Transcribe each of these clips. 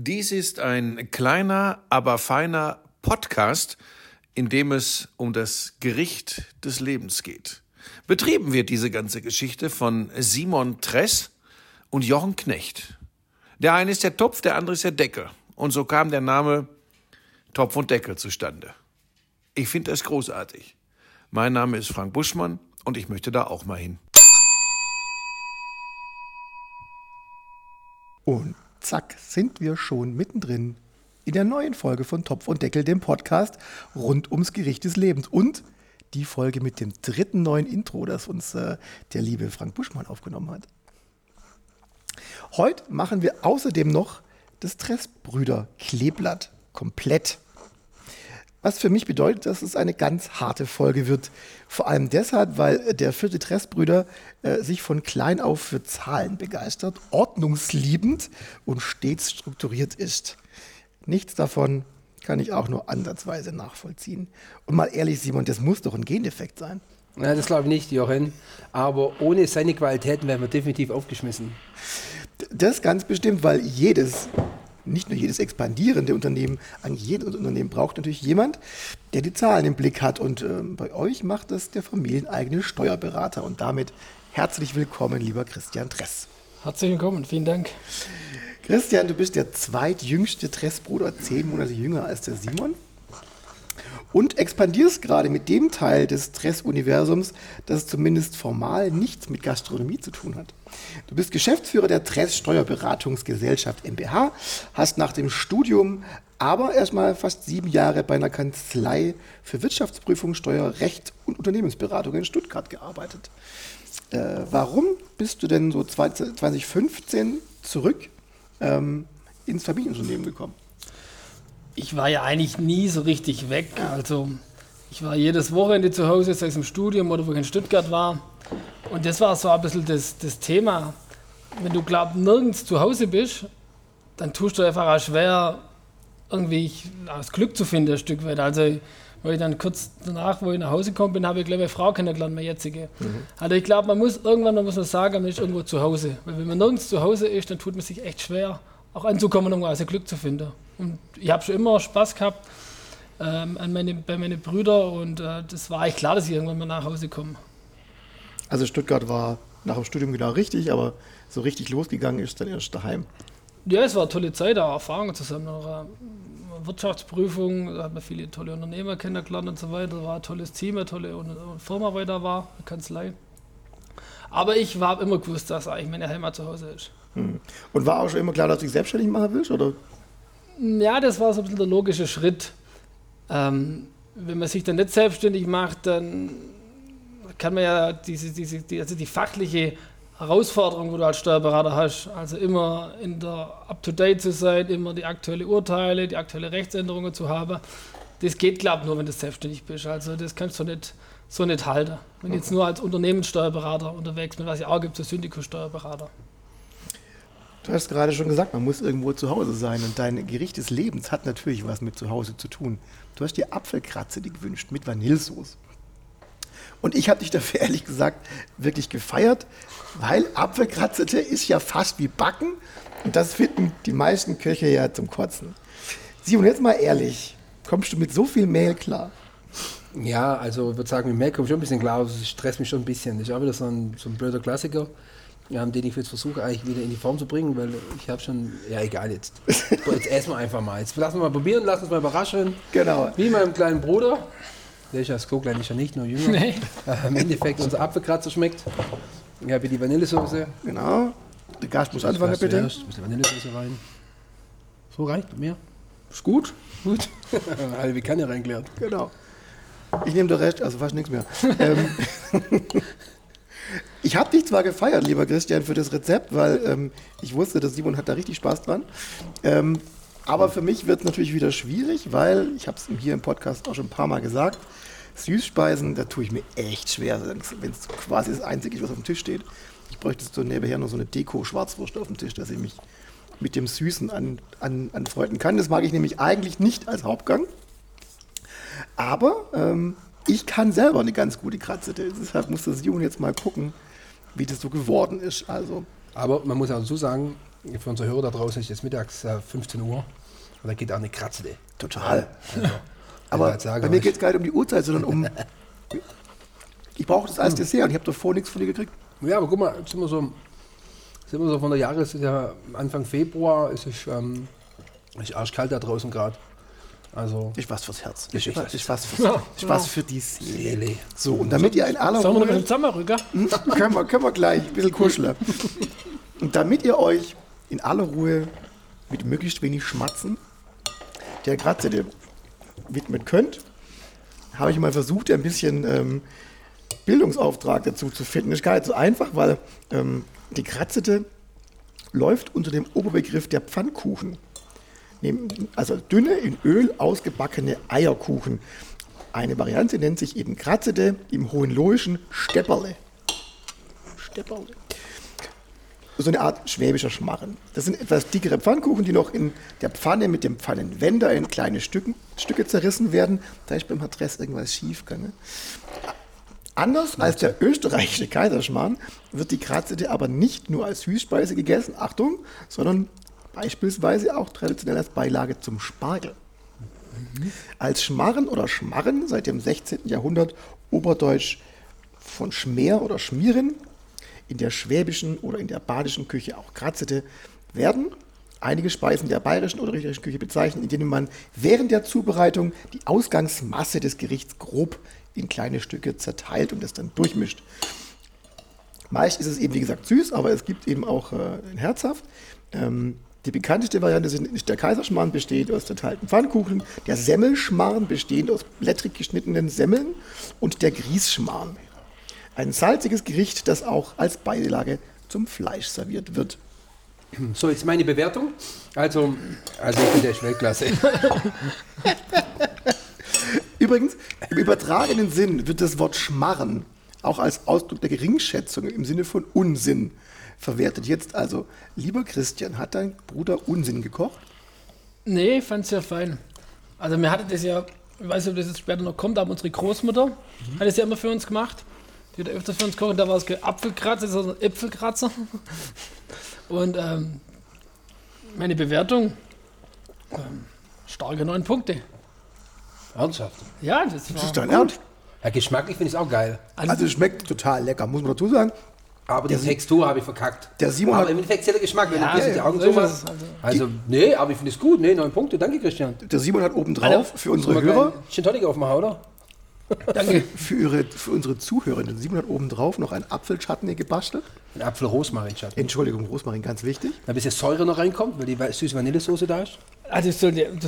Dies ist ein kleiner, aber feiner Podcast, in dem es um das Gericht des Lebens geht. Betrieben wird diese ganze Geschichte von Simon Tress und Jochen Knecht. Der eine ist der Topf, der andere ist der Deckel. Und so kam der Name Topf und Deckel zustande. Ich finde das großartig. Mein Name ist Frank Buschmann und ich möchte da auch mal hin. Und zack, sind wir schon mittendrin in der neuen Folge von Topf und Deckel, dem Podcast rund ums Gericht des Lebens. Und die Folge mit dem dritten neuen Intro, das uns äh, der liebe Frank Buschmann aufgenommen hat. Heute machen wir außerdem noch das Tressbrüder Kleeblatt komplett. Was für mich bedeutet, dass es eine ganz harte Folge wird. Vor allem deshalb, weil der vierte Tressbrüder äh, sich von klein auf für Zahlen begeistert, ordnungsliebend und stets strukturiert ist. Nichts davon kann ich auch nur ansatzweise nachvollziehen. Und mal ehrlich, Simon, das muss doch ein Gendefekt sein. Ja, das glaube ich nicht, Jochen. Aber ohne seine Qualitäten wären wir definitiv aufgeschmissen. Das ganz bestimmt, weil jedes nicht nur jedes expandierende Unternehmen, eigentlich jedes Unternehmen braucht natürlich jemand, der die Zahlen im Blick hat. Und äh, bei euch macht das der familieneigene Steuerberater. Und damit herzlich willkommen, lieber Christian Tress. Herzlich willkommen, vielen Dank. Christian, du bist der zweitjüngste Tressbruder, zehn Monate jünger als der Simon und expandierst gerade mit dem Teil des Tress-Universums, das zumindest formal nichts mit Gastronomie zu tun hat. Du bist Geschäftsführer der Tress Steuerberatungsgesellschaft MBH, hast nach dem Studium aber erstmal fast sieben Jahre bei einer Kanzlei für Wirtschaftsprüfung, Steuerrecht und Unternehmensberatung in Stuttgart gearbeitet. Äh, warum bist du denn so 2015 zurück ähm, ins Familienunternehmen gekommen? Ich war ja eigentlich nie so richtig weg. Also ich war jedes Wochenende zu Hause, sei es im Studium oder wo ich in Stuttgart war. Und das war so ein bisschen das, das Thema. Wenn du glaubst, nirgends zu Hause bist, dann tust du einfach auch schwer, irgendwie das Glück zu finden, ein Stück weit. Also, weil ich dann kurz danach, wo ich nach Hause gekommen bin, habe ich, glaube ich, eine Frau kennengelernt, meine jetzige. Mhm. Also, ich glaube, man muss irgendwann muss man sagen, man ist irgendwo zu Hause. Weil, wenn man nirgends zu Hause ist, dann tut man sich echt schwer, auch anzukommen, um also Glück zu finden. Und ich habe schon immer Spaß gehabt ähm, an meine, bei meinen Brüdern und äh, das war eigentlich klar, dass ich irgendwann mal nach Hause komme. Also Stuttgart war nach dem Studium genau richtig, aber so richtig losgegangen ist dann erst daheim. Ja, es war eine tolle Zeit, auch Erfahrungen zusammen. Noch Wirtschaftsprüfung, da hat man viele tolle Unternehmer kennengelernt und so weiter. War ein tolles Team, eine tolle Firma, weil da war, eine Kanzlei. Aber ich habe immer gewusst, dass eigentlich meine Heimat zu Hause ist. Hm. Und war auch schon immer klar, dass du dich selbstständig machen willst? Oder? Ja, das war so ein bisschen der logische Schritt. Ähm, wenn man sich dann nicht selbstständig macht, dann kann man ja diese, diese, die, also die fachliche Herausforderung, wo du als Steuerberater hast, also immer in der Up-to-Date zu sein, immer die aktuellen Urteile, die aktuelle Rechtsänderungen zu haben, das geht, glaube ich, nur, wenn du selbstständig bist. Also das kannst du nicht so nicht halten. Wenn ich jetzt nur als Unternehmenssteuerberater unterwegs bin, was ja auch gibt, so Syndikus-Steuerberater. Du hast gerade schon gesagt, man muss irgendwo zu Hause sein und dein Gericht des Lebens hat natürlich was mit zu Hause zu tun. Du hast dir Apfelkratze gewünscht mit Vanillesoße. Und ich habe dich dafür ehrlich gesagt wirklich gefeiert, weil Apfelkratzete ist ja fast wie Backen und das finden die meisten Köche ja zum Kotzen. Simon, jetzt mal ehrlich, kommst du mit so viel Mehl klar? Ja, also ich würde sagen, mit Mehl komme ich schon ein bisschen klar, das stresst mich schon ein bisschen. Das ist auch wieder so ein, so ein blöder Klassiker ähm, den ich jetzt versuche eigentlich wieder in die Form zu bringen, weil ich habe schon, ja egal jetzt, jetzt essen wir einfach mal. Jetzt lassen wir mal probieren, lassen uns mal überraschen. Genau. Wie meinem kleinen Bruder, der ist ja so klein, ist ja nicht nur jünger. Nee. Äh, Im Endeffekt unser Apfelkratzer schmeckt. Ich habe hier die Vanillesoße. Genau. Der Gast muss anfangen, bitte. Erst. muss die Vanillesoße rein. So reicht mehr. Ist gut. Gut. Halbe Kanne reingeleert. Genau. Ich nehme den Rest, also fast nichts mehr. ähm, ich habe dich zwar gefeiert, lieber Christian, für das Rezept, weil ähm, ich wusste, dass Simon hat da richtig Spaß dran. Ähm, aber für mich wird es natürlich wieder schwierig, weil, ich habe es hier im Podcast auch schon ein paar Mal gesagt, Süßspeisen, da tue ich mir echt schwer, wenn es quasi das Einzige ist, was auf dem Tisch steht. Ich bräuchte so nebenher noch so eine Deko-Schwarzwurst auf dem Tisch, dass ich mich mit dem Süßen an, an, anfreunden kann. Das mag ich nämlich eigentlich nicht als Hauptgang. Aber ähm, ich kann selber eine ganz gute Kratze. Deshalb muss das Simon jetzt mal gucken, wie das so geworden ist. Also. Aber man muss auch so sagen, für unsere Hörer da draußen ist jetzt mittags äh, 15 Uhr. Und da geht auch eine Kratze. Total. Also, Aber halt sagen, bei mir geht es gar nicht um die Uhrzeit, sondern um. Ich brauche das als Dessert und ich habe davor nichts von dir gekriegt. Ja, aber guck mal, jetzt sind wir so, sind wir so von der Jahres, ja, Anfang Februar, es ist, ähm, es ist arschkalt da draußen gerade. Also, Ich was fürs Herz. Ich Ich, ich, was, für, Ja, ich was für die Seele. So, und damit ihr in aller Sollen wir Ruhe. zusammenrücken? Hm, können, wir, können wir gleich ein bisschen kuscheln. Und damit ihr euch in aller Ruhe mit möglichst wenig Schmatzen der Grazette widmen könnt, habe ich mal versucht, ein bisschen ähm, Bildungsauftrag dazu zu finden. Das ist gar nicht so einfach, weil ähm, die Grazette läuft unter dem Oberbegriff der Pfannkuchen. Nehmen- Also dünne, in Öl ausgebackene Eierkuchen. Eine Variante nennt sich eben Kratzete, im Hohenlohischen Stepperle. Stepperle. So eine Art schwäbischer Schmarren. Das sind etwas dickere Pfannkuchen, die noch in der Pfanne mit dem Pfannenwender in kleine Stücken, Stücke zerrissen werden. Da ist beim Adress irgendwas schief gegangen. Anders als der österreichische Kaiserschmarrn wird die Kratzete aber nicht nur als Süßspeise gegessen, Achtung, sondern beispielsweise auch traditionell als Beilage zum Spargel. Als Schmarren oder Schmarren seit dem 16. Jahrhundert Oberdeutsch von Schmer oder Schmieren, in der schwäbischen oder in der badischen Küche auch Kratzete, werden einige Speisen der bayerischen oder österreichischen Küche bezeichnet, in denen man während der Zubereitung die Ausgangsmasse des Gerichts grob in kleine Stücke zerteilt und das dann durchmischt. Meist ist es eben, wie gesagt, süß, aber es gibt eben auch äh, herzhaft. Ähm, die bekannteste Variante sind, ist der Kaiserschmarrn, besteht aus zerteilten Pfannkuchen, der Semmelschmarrn, bestehend aus blättrig geschnittenen Semmeln und der Grießschmarrn. Ein salziges Gericht, das auch als Beilage zum Fleisch serviert wird. so jetzt meine Bewertung. Also, also ich finde der ist Weltklasse. Übrigens, im übertragenen Sinn wird das Wort Schmarren auch als Ausdruck der Geringschätzung im Sinne von Unsinn verwertet. Jetzt also, lieber Christian, hat dein Bruder Unsinn gekocht? Nee, ich fand's ja fein. Also mir hatte das ja, ich weiß nicht, ob das jetzt später noch kommt, aber unsere Großmutter hat es ja immer für uns gemacht. Die hat öfters für uns gekocht, da war es kein Apfelkratzer, sondern Äpfelkratzer. Und ähm, meine Bewertung, ähm, starke neun Punkte. Ernsthaft. Ja, das war Das ist dein gut. Ernst? Ja, geschmacklich finde ich es auch geil. Also es schmeckt total lecker, muss man dazu sagen. Aber die Textur habe ich verkackt. Der Simon aber hat- im Endeffekt der Geschmack, wenn Ja, du gehst, die ja, Augen so ist machst. also. Also, nee, aber ich finde es gut. Nee, neun Punkte. Danke, Christian. Der Simon hat obendrauf für unsere Hörer, einen Gin Tonic aufmachen, oder? Danke. für, ihre, für unsere Zuhörerinnen, Simon hat obendrauf noch ein Apfelchutney gebastelt. Ein Apfel-Rosmarin-Schatten. Entschuldigung, Rosmarin, ganz wichtig. Da ein bisschen Säure noch reinkommt, weil die süße Vanillesoße da ist. Also das,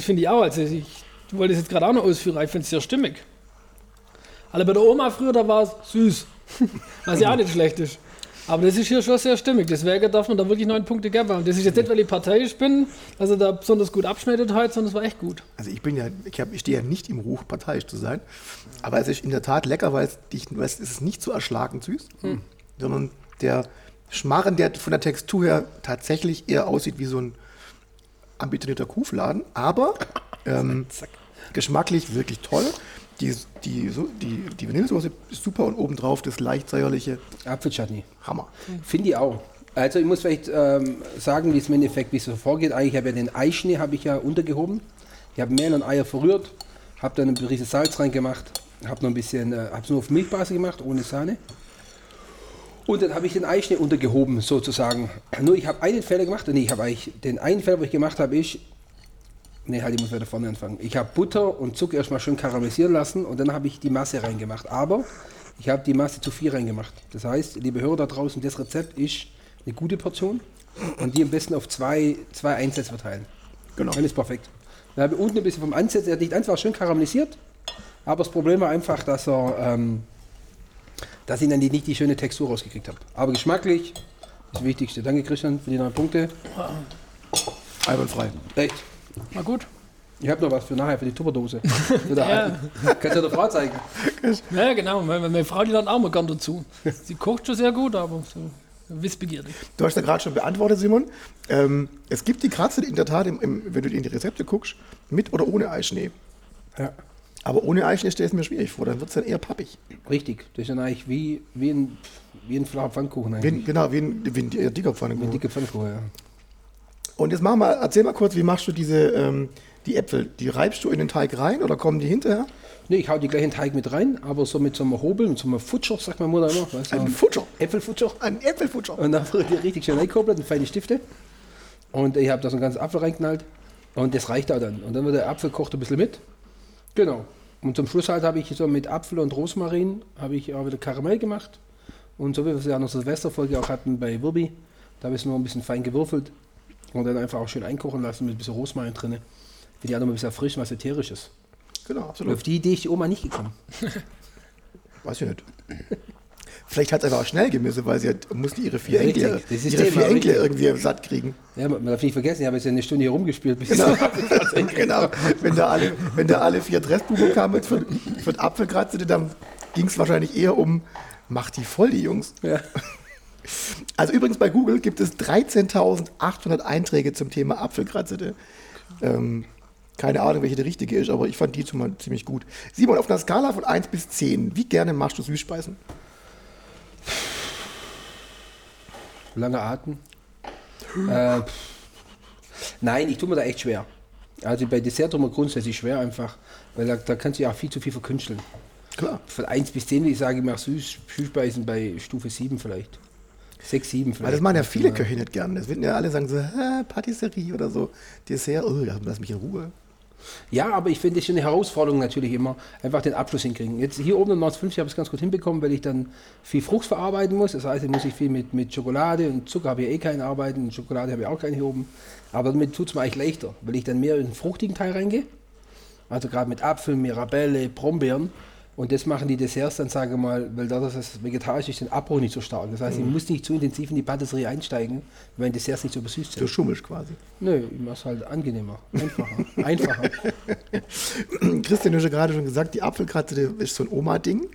finde ich auch. Also ich wollte es jetzt gerade auch noch ausführen, ich finde es sehr stimmig. Alle bei der Oma früher, da war es süß. Was ja auch nicht schlecht ist. Aber das ist hier schon sehr stimmig. Deswegen darf man da wirklich neun Punkte geben. Das ist jetzt nicht, weil ich parteiisch bin, also da besonders gut abschneidet heute, sondern es war echt gut. Also ich bin ja, ich, hab, ich stehe ja nicht im Ruch, parteiisch zu sein. Aber es ist in der Tat lecker, weil es, dich, weil es ist nicht so erschlagend süß, sondern der Schmarren, der von der Textur her tatsächlich eher aussieht wie so ein ambitionierter Kuhfladen, aber ähm, geschmacklich wirklich toll. Die, die, die, die Vanillesoße ist super und obendrauf das leicht säuerliche Apfelchutney. Hammer. Finde ich auch. Also ich muss vielleicht ähm, sagen, wie es im Endeffekt wie es so vorgeht. Eigentlich habe ich ja den Eischnee habe ich ja untergehoben. Ich habe Mehl und Eier verrührt, habe dann ein bisschen Salz reingemacht, habe noch ein bisschen, äh, habe es nur auf Milchbasis gemacht, ohne Sahne. Und dann habe ich den Eischnee untergehoben, sozusagen. Nur ich habe einen Fehler gemacht. Nee, ich habe eigentlich den einen Fehler, wo ich gemacht habe, ist. Nee, halt, ich muss wieder vorne anfangen. Ich habe Butter und Zucker erstmal schön karamellisieren lassen und dann habe ich die Masse reingemacht. Aber ich habe die Masse zu viel reingemacht. Das heißt, liebe Hörer da draußen, das Rezept ist eine gute Portion und die am besten auf zwei, zwei Einsätze verteilen. Genau. Dann ist perfekt. Dann habe ich unten ein bisschen vom Ansatz, er hat nicht einfach schön karamellisiert, aber das Problem war einfach, dass er, ähm, dass ich dann die, nicht die schöne Textur rausgekriegt habe. Aber geschmacklich, das Wichtigste. Danke Christian für die neun Punkte. Einwandfrei. Echt. War gut. Ich habe noch was für nachher, für die Tupperdose. Ja. Kannst du der Frau zeigen. Ja, genau. Meine, meine Frau, die lernt auch mal gern dazu. Sie kocht schon sehr gut, aber so wissbegierig. Du hast ja gerade schon beantwortet, Simon. Ähm, es gibt die Kratze in der Tat, im, im, wenn du in die Rezepte guckst, mit oder ohne Eischnee. Ja. Aber ohne Eischnee stelle ich es mir schwierig vor, dann wird es dann eher pappig. Richtig. Das ist dann eigentlich wie, wie ein, wie ein flacher Pfannkuchen eigentlich. Wie, genau, wie ein, wie ein dicker Wie ein Pfannkuchen. dicker Pfannkuchen, ja. Und jetzt mach mal, erzähl mal kurz, wie machst du diese, ähm, die Äpfel? Die reibst du in den Teig rein oder kommen die hinterher? Nee, ich hau die gleich in den Teig mit rein, aber so mit so einem Hobel, mit so einem Futscher, sagt meine Mutter immer. Weißt Ein Futscher. Äpfelfutscher. Ein Äpfelfutscher. Und dann wird die richtig schön eingekoppelt und feine Stifte. Und ich habe da so einen ganzen Apfel reingeknallt. Und das reicht auch dann. Und dann wird der Apfel kocht ein bisschen mit. Genau. Und zum Schluss halt habe ich so mit Apfel und Rosmarin habe ich auch wieder Karamell gemacht. Und so wie wir es ja in der Silvesterfolge auch hatten bei Wirbi, da habe ich es nur ein bisschen fein gewürfelt und dann einfach auch schön einkochen lassen mit ein bisschen Rosmarin drin. Für die auch noch ein bisschen erfrischen, was ätherisches. Genau, Und absolut. auf die Idee ist die Oma nicht gekommen. Weiß ich nicht. Vielleicht hat sie einfach auch schnell Gemüse, weil sie hat, musste ihre vier Ja, Enkel, ist ihre vier Enkel irgendwie satt kriegen. Ja, man darf nicht vergessen, ich habe jetzt eine Stunde hier rumgespielt. Bis Genau. genau. Wenn da alle, wenn da alle vier Dressbuben kamen für, für den Apfelkratze, dann ging es wahrscheinlich eher um, macht die voll, die Jungs. Ja. Also übrigens bei Google gibt es 13.800 Einträge zum Thema Apfelkratzete. Ähm, keine Ahnung, welche die richtige ist, aber ich fand die schon mal ziemlich gut. Simon, auf einer Skala von 1 bis 10, wie gerne machst du Süßspeisen? Lange Atem. äh, nein, ich tue mir da echt schwer. Also bei Dessert tut mir grundsätzlich schwer einfach, weil da, da kannst du ja auch viel zu viel verkünsteln. Klar. Von 1 bis 10 würde ich sagen, ich mache Süß, Süßspeisen bei Stufe 7 vielleicht. 6, 7 vielleicht. Weil das machen ja viele Köche nicht gerne. Das würden ja alle sagen so, Hä, Patisserie oder so. Dessert, oh, lass mich in Ruhe. Ja, aber ich finde es schon eine Herausforderung natürlich immer, einfach den Abschluss hinkriegen. Jetzt hier oben im Nord 50 habe ich es ganz gut hinbekommen, weil ich dann viel Frucht verarbeiten muss. Das heißt, ich muss ich viel mit, mit Schokolade und Zucker habe ich eh keinen arbeiten, und Schokolade habe ich auch keinen hier oben. Aber damit tut es mir eigentlich leichter, weil ich dann mehr in den fruchtigen Teil reingehe. Also gerade mit Apfel, Mirabelle, Brombeeren. Und das machen die Desserts dann, sage ich mal, weil da das ist vegetarisch ist, den Abbruch nicht so stark. Das heißt, ich muss nicht zu intensiv in die Patisserie einsteigen, weil Desserts nicht so übersüßt Du sind. schummelst quasi. Nö, ich mache es halt angenehmer, einfacher. einfacher. Christian, du hast ja gerade schon gesagt, die Apfelkratze ist so ein Oma-Ding.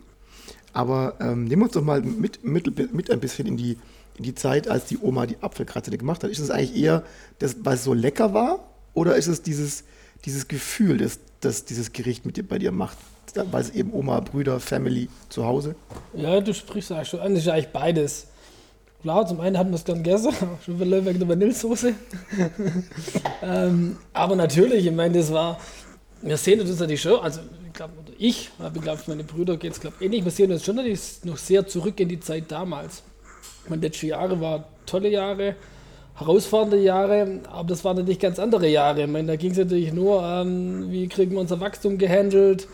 Aber ähm, nimm uns doch mal mit, mit, mit ein bisschen in die, in die Zeit, als die Oma die Apfelkratze gemacht hat. Ist es eigentlich eher, das, weil es so lecker war? Oder ist es dieses, dieses Gefühl, das, das dieses Gericht mit dir, bei dir macht? Weil es eben Oma, Brüder, Family zu Hause? Ja, du sprichst eigentlich schon an, das ist eigentlich beides. Klar, zum einen hat man es gern gegessen, schon wieder wegen der Vanillesoße. ähm, aber natürlich, ich meine, das war, wir sehen uns natürlich schon, also ich glaube, ich, aber ich glaube, meine Brüder geht es glaube ähnlich, wir sehen uns schon natürlich noch sehr zurück in die Zeit damals. Meine letzten Jahre waren tolle Jahre, herausfordernde Jahre, aber das waren natürlich ganz andere Jahre. Ich meine, da ging es natürlich nur, ähm, wie kriegen wir unser Wachstum gehandelt,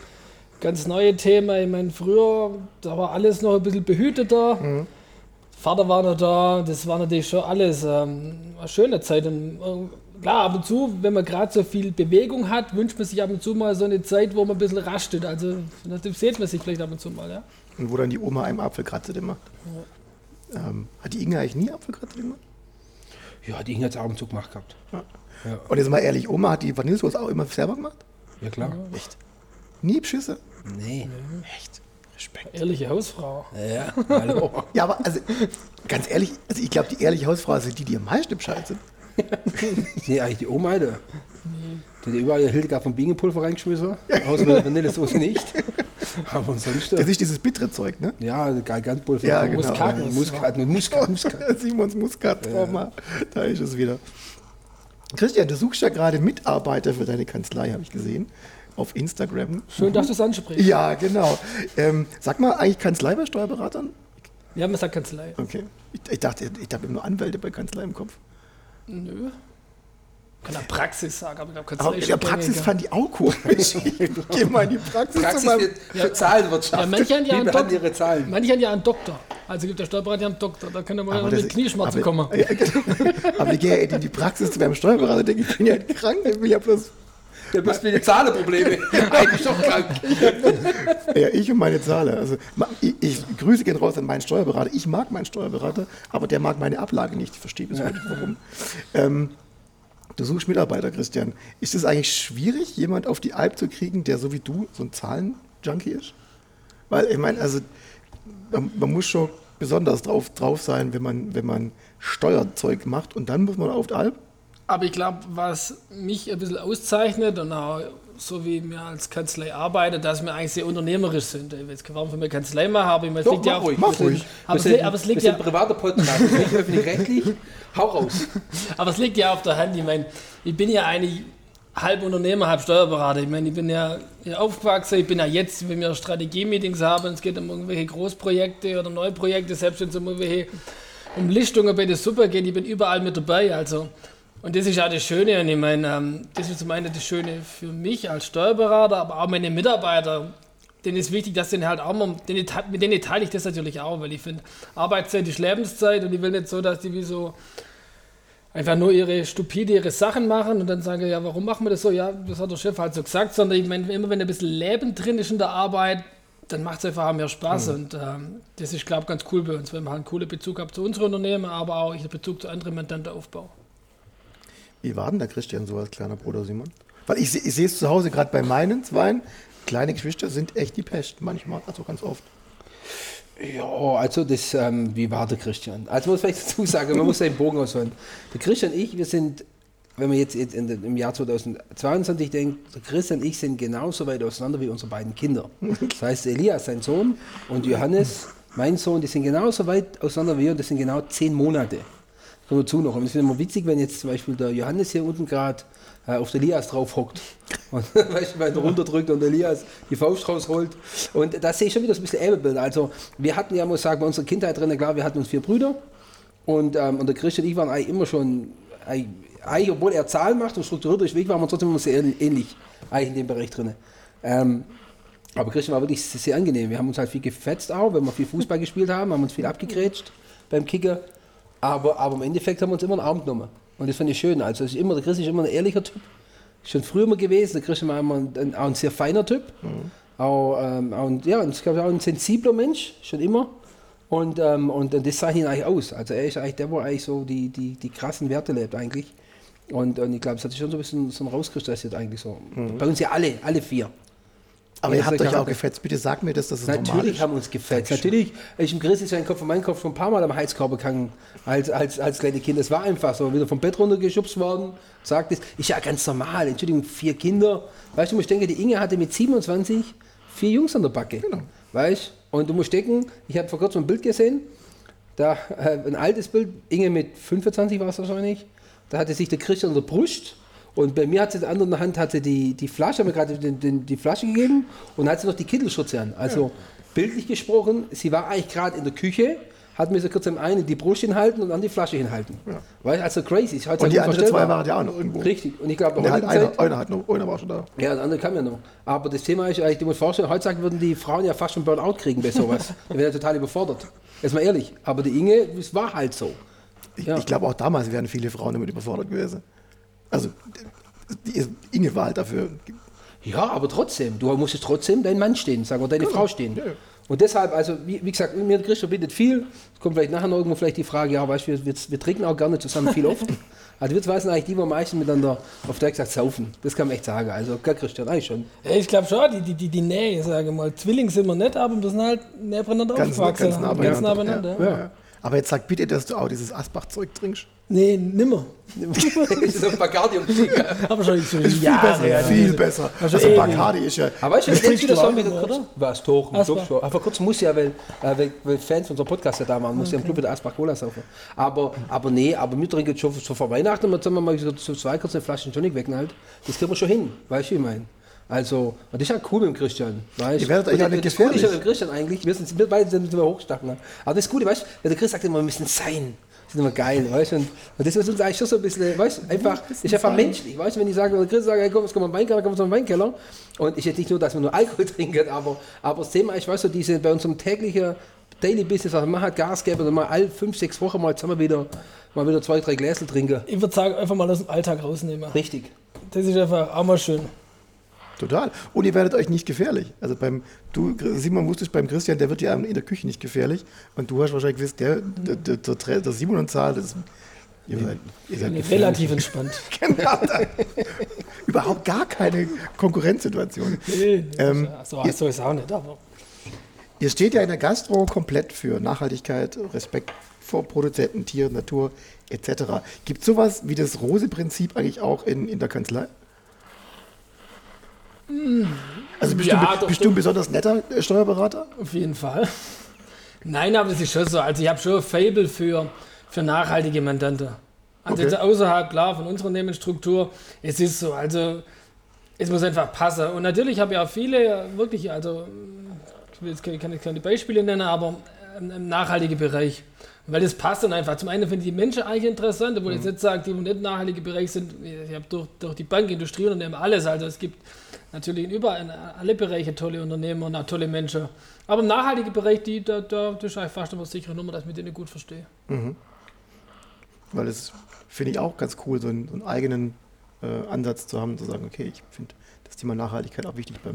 ganz neue Themen. Ich meine, früher, da war alles noch ein bisschen behüteter. Vater war noch da, das war natürlich schon alles ähm, eine schöne Zeit. Und, äh, klar, ab und zu, wenn man gerade so viel Bewegung hat, wünscht man sich ab und zu mal so eine Zeit, wo man ein bisschen rastet. Also, das sieht man sich vielleicht ab und zu mal, ja. Und wo dann die Oma einem Apfelkratze macht. Ähm, hat die Inge eigentlich nie Apfelkratze gemacht? Ja, die Inge hat es auch im Zug gemacht gehabt. Und jetzt mal ehrlich, Oma hat die Vanillesoße auch immer selber gemacht? Ja, klar. Echt? Nie Beschisse? Nee. Echt? Respekt. Ehrliche Hausfrau. Ja, hallo. Ja, aber also, ganz ehrlich, also ich glaube, die ehrliche Hausfrau sind die, die am meisten Bescheid sind. Nee, eigentlich die Oma, Alter. Die hat überall Hildegard von Bingepulver reingeschmissen. Außer mit der Vanillesoße nicht. Aber sonst. Das ist dieses bittere Zeug, ne? Ja, Galgantpulver. Ja, genau. Muskat, Muskat, Muskat, Muskat. Simons Muskat-Trauma. Da ist es wieder. Christian, du suchst ja gerade Mitarbeiter für deine Kanzlei, habe ich gesehen. Auf Instagram. Schön, dass du es ansprichst. Ja, genau. Ähm, sag mal, eigentlich Kanzlei bei Steuerberatern? Ja, man sagt Kanzlei. Okay. Ich, ich dachte, ich habe nur Anwälte bei Kanzlei im Kopf. Nö. Kann der Praxis sagen, aber ich glaube, Kanzlei Aber ist in der Praxis gängiger. fand ich auch komisch. Ich Geh mal in die Praxis. Praxis zu meinem- für, für Zahlenwirtschaft. Ja, manche haben ja Die einen Doktor. ihre Zahlen. Manche haben ja einen Doktor. Also gibt der Steuerberater ja einen Doktor. Da kann er mal mit Knieschmerzen aber, kommen. Ja, genau. aber ich gehe ja in die Praxis zu meinem Steuerberater, denke ich, bin ja krank, ich will ja bloß Du bist mit den Zahlenprobleme. Eigentlich doch krank. Ja, ich und meine Zahler. Also, ich, ich grüße gehen raus an meinen Steuerberater. Ich mag meinen Steuerberater, aber der mag meine Ablage nicht. Ich verstehe bis heute nicht, warum. Ähm, du suchst Mitarbeiter, Christian. Ist es eigentlich schwierig, jemand auf die Alp zu kriegen, der so wie du so ein Zahlen-Junkie ist? Weil, ich meine, also, man, man muss schon besonders drauf, drauf sein, wenn man, wenn man Steuerzeug macht und dann muss man auf die Alp. Aber ich glaube, was mich ein bisschen auszeichnet und auch so wie wir als Kanzlei arbeiten, dass wir eigentlich sehr unternehmerisch sind. Ich will jetzt warum für eine Kanzlei machen, aber ich meine, es liegt ja auch, mach ruhig. Aber es wir sind, aber es liegt wir ja- privater Podcast, wir nicht öffentlich-rechtlich. Hau raus. Aber es liegt ja auf der Hand. Ich meine, ich bin ja eigentlich halb Unternehmer, halb Steuerberater. Ich meine, ich bin ja aufgewachsen. Ich bin ja jetzt, wenn wir Strategie-Meetings haben, es geht um irgendwelche Großprojekte oder Neuprojekte, selbst wenn es um irgendwelche um Lichtungen bei der Suppe geht, ich bin überall mit dabei. Also. Und das ist ja das Schöne. Und ich meine, ähm, das ist zum einen das Schöne für mich als Steuerberater, aber auch meine Mitarbeiter. Denen ist wichtig, dass denen halt auch mal, denen, mit denen teile ich das natürlich auch, weil ich finde, Arbeitszeit ist Lebenszeit und ich will nicht so, dass die wie so einfach nur ihre stupide ihre Sachen machen und dann sagen, ja, warum machen wir das so? Ja, das hat der Chef halt so gesagt, sondern ich meine, immer wenn ein bisschen Leben drin ist in der Arbeit, dann macht es einfach auch mehr Spaß und ähm, das ist, glaube ich, ganz cool bei uns, wenn man halt einen coolen Bezug hat zu unseren Unternehmen, aber auch den Bezug zu anderen Mandanten aufbaue. Wie war denn der Christian so als kleiner Bruder Simon? Weil ich, ich sehe es zu Hause gerade bei meinen Zweien. Kleine Geschwister sind echt die Pest manchmal, also ganz oft. Ja, also das, ähm, wie war der Christian? Also muss man dazu sagen, man muss den Bogen ausholen. Der Christian und ich, wir sind, wenn man jetzt in, den- im Jahr 2022 denkt, der Christian und ich sind genauso weit auseinander wie unsere beiden Kinder. Das heißt, Elias, sein Sohn, und Johannes, mein Sohn, die sind genauso weit auseinander wie wir und das sind genau zehn Monate. Dazu noch. Und ich finde immer witzig, wenn jetzt zum Beispiel der Johannes hier unten gerade äh, auf der Elias drauf hockt und weißt weiter runterdrückt und der Elias die Faust rausholt. Und da sehe ich schon wieder so ein bisschen Ähnelbild. Also wir hatten ja, muss ich sagen, bei unserer Kindheit drin, klar, wir hatten uns vier Brüder und, ähm, und der Christian und ich waren eigentlich immer schon, eigentlich, obwohl er Zahlen macht und strukturiert durchweg, waren wir trotzdem immer sehr ähnlich, eigentlich in dem Bereich drin. Ähm, aber Christian war wirklich sehr, sehr angenehm. Wir haben uns halt viel gefetzt auch, wenn wir viel Fußball gespielt haben, haben uns viel abgegrätscht beim Kicker. Aber, aber im Endeffekt haben wir uns immer einen Arm genommen. Und das fand ich schön. Also ist immer, der Christian ist immer ein ehrlicher Typ. Schon früher immer gewesen. Der Christian war immer ein, auch ein sehr feiner Typ. Auch, ähm, auch, ein, ja, und ich glaube auch ein sensibler Mensch, schon immer. Und, ähm, und das zeichnet ihn eigentlich aus. Also er ist eigentlich der, wo eigentlich so die, die, die krassen Werte lebt eigentlich. Und, und ich glaube, es hat sich schon so ein bisschen so rauskristallisiert eigentlich so. Bei uns ja alle, alle vier. Aber Ja, ihr habt euch auch gefetzt. Bitte sag mir das, dass es normal Natürlich ist. haben wir uns gefetzt. Natürlich, ich im Chris ist sein Kopf und mein Kopf schon ein paar Mal am Heizkörper gegangen als, als, als kleine Kind. Das war einfach so. Wieder vom Bett runtergeschubst worden. Sagt es, ist ja ganz normal. Entschuldigung, vier Kinder. Weißt du, ich denke, die Inge hatte mit 27 vier Jungs an der Backe. Genau. Weißt Und du musst denken, ich habe vor kurzem ein Bild gesehen. Da, äh, ein altes Bild, Inge mit 25 war es wahrscheinlich. Da hatte sich der Christian an der Brust. Und bei mir hat sie in der anderen Hand hatte die, die Flasche, mir gerade den, den, die Flasche gegeben und hat sie noch die Kittelschürze an. Also bildlich gesprochen, sie war eigentlich gerade in der Küche, hat mir so kurz am einen die Brust hinhalten und an die Flasche hinhalten. Weißt du, also crazy. Ist Und die anderen zwei waren ja auch noch irgendwo. Richtig. Und ich glaube, Nee, halt einer, einer hat noch, einer war schon da. ja, der andere kam ja noch. Aber das Thema ist eigentlich, du musst vorstellen, heutzutage würden die Frauen ja fast schon Burnout kriegen bei sowas. Die wären ja total überfordert. Jetzt mal ehrlich. Aber die Inge, es war halt so. Ich, Ja. ich glaube, auch damals wären viele Frauen damit überfordert gewesen. Also, die Inge war halt dafür. Ja, aber trotzdem, du musstest trotzdem dein Mann stehen, sagen wir, deine Frau stehen. Ja, ja. Und deshalb, also wie, wie gesagt, mir und Christoph bittet viel. Es kommt vielleicht nachher noch irgendwo vielleicht die Frage, ja, weißt du, wir, wir, wir trinken auch gerne zusammen viel oft. Also wir zwei sind eigentlich die, die am meisten miteinander auf Deutsch gesagt saufen. Das kann man echt sagen. Also, gell, Christian, eigentlich schon. Ja, ich glaube schon, die, die, die, die Nähe, sage ich mal. Zwilling sind wir nicht, aber wir sind halt näher beieinander Ganz, aufgewachsen. ganz nah Ganz nah beieinander. beieinander. Ja, ja. ja. Aber jetzt sag bitte, dass du auch dieses Asbach-Zeug trinkst. Nee, nimmer. das ist ein Bacardi umgestiegen. Aber schon so Viel Jahre, besser, ja. viel besser. Also Also. Bacardi ist ja. Aber weißt du, das jetzt wieder du so auch. wieder kurz. Was, doch, Asbach. doch schon. Aber kurz muss ja, weil, äh, weil, weil Fans unserer Podcast ja da waren, muss ja im Club mit Asbach Cola saufen. Aber, aber nee, aber wir trinken schon so vor Weihnachten, mal sagen wir mal so, so zwei kurze Flaschen Tonic wegknallt. Das kriegen wir schon hin, weißt du, wie ich meine. Also, und das ist ja cool mit dem Christian. Weißt? Ihr werdet euch Und ja nicht Das Gute ist ja gefährlich. mit dem Christian eigentlich, wir, sind, wir beide sind immer hochstachler. Aber das Gute, weißt du, der Chris sagt immer, wir müssen sein. Das ist immer geil, weißt du? Und, und das ist uns eigentlich schon so ein bisschen, weißt du, einfach, das ist einfach menschlich, weißt du, wenn ich sage, wenn Chris sagt, hey, komm, jetzt kommen wir in den Weinkeller, kommen wir zum Weinkeller. Und ich jetzt nicht nur, dass wir nur Alkohol trinken, aber, aber das Thema ist, weißt du, diese, bei unserem täglichen Daily Business, also man hat Gas geben und mal alle fünf, sechs Wochen mal zusammen wieder, mal wieder zwei, drei Gläser trinken. Ich würde sagen, einfach mal aus dem Alltag rausnehmen. Richtig. Das ist einfach auch mal schön. Total. Und ihr werdet euch nicht gefährlich. Also beim, du, Simon, wusstest beim Christian, der wird ja in der Küche nicht gefährlich. Und du hast wahrscheinlich gewusst, der, der, der, der, Simon und Zahl, das ihr seid, ihr seid. Relativ entspannt. Genau. Überhaupt gar keine Konkurrenzsituation. Nee, Ähm, so, so ist es auch nicht, aber. Ihr steht ja in der Gastro komplett für Nachhaltigkeit, Respekt vor Produzenten, Tier, Natur etc. Gibt es sowas wie das Rose-Prinzip eigentlich auch in, in der Kanzlei? Also bist, Ja, du, bist doch. du ein besonders netter äh, Steuerberater? Auf jeden Fall. Nein, aber das ist schon so. Also ich habe schon ein Fable für, für nachhaltige Mandanten. Also Okay. jetzt außerhalb, klar, von unserer Unternehmensstruktur. Es ist so, also es muss einfach passen. Und natürlich habe ich auch viele, wirklich, also ich will jetzt keine, keine, keine Beispiele nennen, aber ähm, im nachhaltigen Bereich. Weil das passt dann einfach. Zum einen finde ich die Menschen eigentlich interessant, obwohl ich jetzt sage, die im nicht nachhaltigen Bereich sind. Ich habe durch, durch die Bankindustrie und alles. Also es gibt natürlich in überall in alle Bereiche tolle Unternehmer und tolle Menschen. Aber im nachhaltigen Bereich, die, da, da, das ist eigentlich fast immer sichere Nummer, dass ich mit denen gut verstehe. Weil das finde ich auch ganz cool, so einen, so einen eigenen äh, Ansatz zu haben, zu sagen, okay, ich finde das Thema Nachhaltigkeit auch wichtig beim.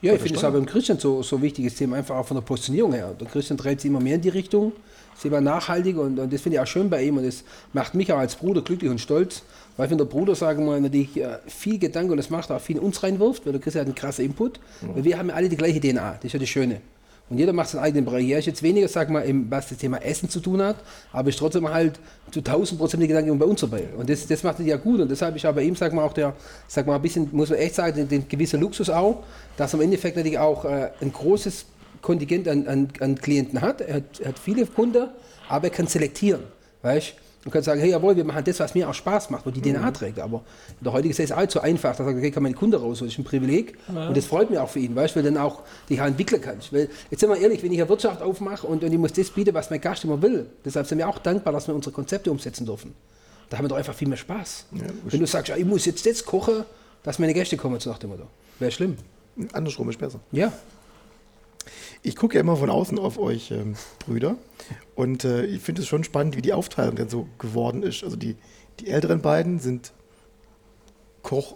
Ja, Bei ich finde es Steuer. aber im Christian so, so wichtiges Thema, einfach auch von der Positionierung her. Der Christian dreht sich immer mehr in die Richtung, ist immer nachhaltiger und, und das finde ich auch schön bei ihm und das macht mich auch als Bruder glücklich und stolz, weil wenn der Bruder, sagen wir mal, natürlich äh, viel Gedanke und das macht auch viel in uns reinwirft, weil der Christian hat einen krassen Input, weil wir haben ja alle die gleiche DNA, das ist ja das Schöne. Und jeder macht seinen eigenen Bereich. Er ist jetzt weniger, sag mal, im, was das Thema Essen zu tun hat, aber ist trotzdem halt zu 1000 Prozent die Gedanken bei uns dabei. Und das, das macht er ja gut. Und deshalb ist aber bei ihm, sag mal, auch der, sag mal, ein bisschen, muss man echt sagen, den, den gewisser Luxus auch, dass er im Endeffekt natürlich auch äh, ein großes Kontingent an, an, an Klienten hat. Er, hat. er hat viele Kunden, aber er kann selektieren. Weißt Man kann sagen, hey, jawohl, wir machen das, was mir auch Spaß macht, wo die DNA trägt. Aber in der heutigen Zeit ist es allzu einfach, dass er sagt, okay, kann meine Kunde raus, das ist ein Privileg. Und das freut mich auch für ihn, weißt du, weil dann auch dich auch entwickeln kannst. Weil, jetzt sind wir ehrlich, wenn ich eine Wirtschaft aufmache und, und ich muss das bieten, was mein Gast immer will, deshalb sind wir auch dankbar, dass wir unsere Konzepte umsetzen dürfen. Da haben wir doch einfach viel mehr Spaß. wenn du sagst, ja, ich muss jetzt das kochen, dass meine Gäste kommen, so nach dem Motto. Wäre schlimm. Andersrum ist besser. Ja. Ich gucke ja immer von außen auf euch ähm, Brüder und äh, ich finde es schon spannend, wie die Aufteilung dann so geworden ist. Also die, die älteren beiden sind Koch,